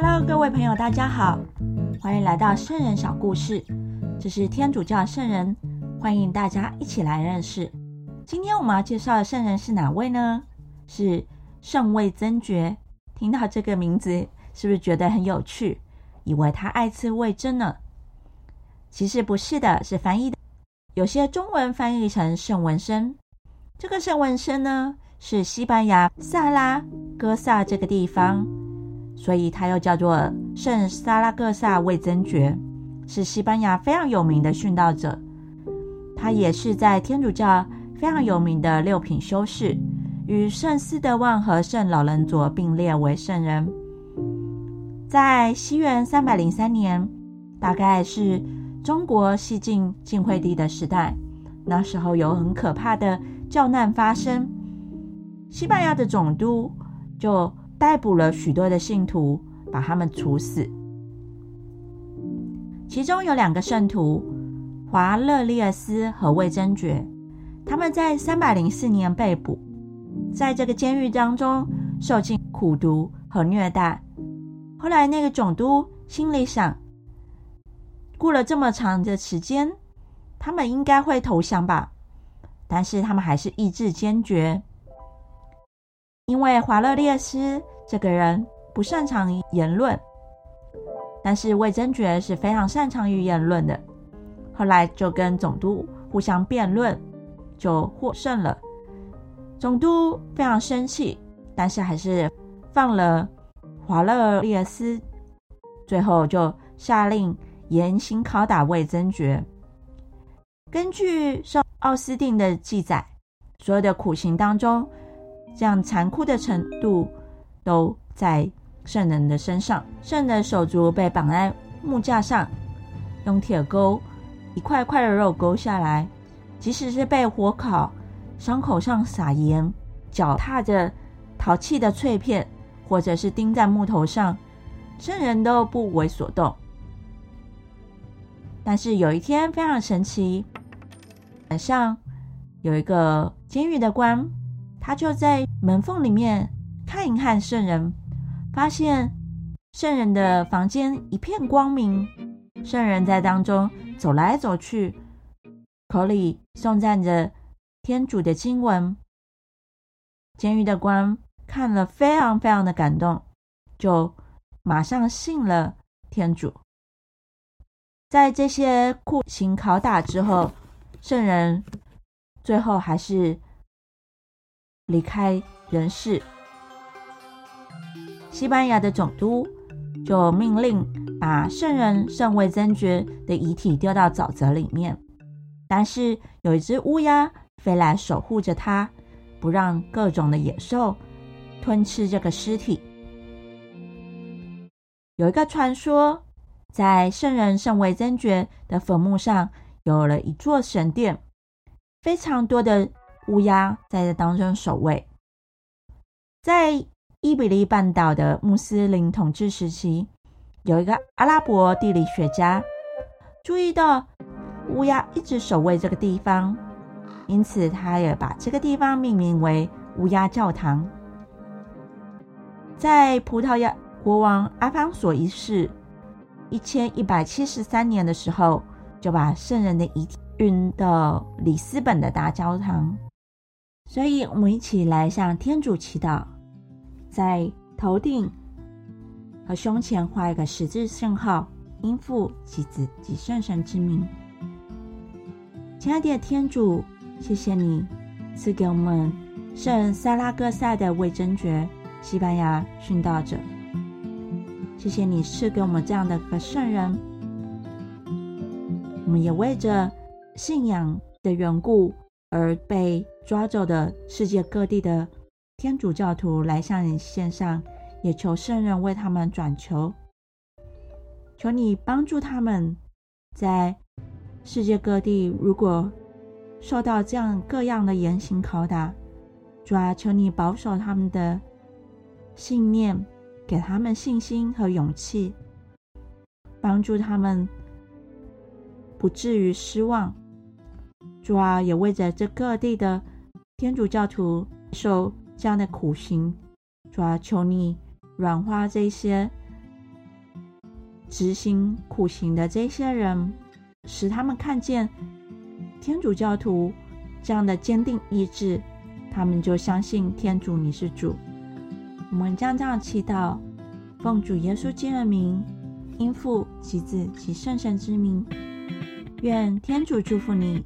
Hello，各位朋友，大家好，欢迎来到圣人小故事。这是天主教圣人，欢迎大家一起来认识。今天我们要介绍的圣人是哪位呢？是圣位曾爵。听到这个名字，是不是觉得很有趣？以为他爱吃味噌呢？其实不是的，是翻译的。有些中文翻译成圣文生。这个圣文生呢，是西班牙萨拉戈萨这个地方。所以他又叫做圣萨拉戈萨卫曾爵，是西班牙非常有名的殉道者。他也是在天主教非常有名的六品修士，与圣斯德旺和圣老人佐并列为圣人。在西元三百零三年，大概是中国西晋晋惠帝的时代，那时候有很可怕的教难发生，西班牙的总督就。逮捕了许多的信徒，把他们处死。其中有两个圣徒华勒利尔斯和魏真觉，他们在三百零四年被捕，在这个监狱当中受尽苦毒和虐待。后来那个总督心里想，过了这么长的时间，他们应该会投降吧？但是他们还是意志坚决。因为华勒列斯这个人不擅长言论，但是魏征觉是非常擅长于言论的。后来就跟总督互相辩论，就获胜了。总督非常生气，但是还是放了华勒列斯，最后就下令严刑拷打魏征觉。根据圣奥斯定的记载，所有的苦刑当中。这样残酷的程度都在圣人的身上。圣人的手足被绑在木架上，用铁钩一块块的肉勾下来。即使是被火烤，伤口上撒盐，脚踏着陶器的碎片，或者是钉在木头上，圣人都不为所动。但是有一天非常神奇，晚上有一个监狱的官。他就在门缝里面看一看圣人，发现圣人的房间一片光明，圣人在当中走来走去，口里颂赞着天主的经文。监狱的官看了非常非常的感动，就马上信了天主。在这些酷刑拷打之后，圣人最后还是。离开人世，西班牙的总督就命令把圣人圣位真爵的遗体丢到沼泽里面。但是有一只乌鸦飞来守护着他，不让各种的野兽吞吃这个尸体。有一个传说，在圣人圣位真爵的坟墓上有了一座神殿，非常多的。乌鸦在这当中守卫。在伊比利半岛的穆斯林统治时期，有一个阿拉伯地理学家注意到乌鸦一直守卫这个地方，因此他也把这个地方命名为乌鸦教堂。在葡萄牙国王阿方索一世一千一百七十三年的时候，就把圣人的遗体运到里斯本的大教堂。所以，我们一起来向天主祈祷，在头顶和胸前画一个十字圣号，应父及子及圣神之名。亲爱的天主，谢谢你赐给我们圣萨拉戈萨的魏真爵，西班牙殉道者。谢谢你赐给我们这样的一个圣人。我们也为着信仰的缘故。而被抓走的世界各地的天主教徒来向你献上，也求圣人为他们转求，求你帮助他们，在世界各地如果受到这样各样的严刑拷打，主啊，求你保守他们的信念，给他们信心和勇气，帮助他们不至于失望。主啊，也为着这各地的天主教徒受这样的苦刑，主啊，求你软化这些执行苦行的这些人，使他们看见天主教徒这样的坚定意志，他们就相信天主你是主。我们将这样祈祷，奉主耶稣基督的名，因父及子及圣神之名，愿天主祝福你。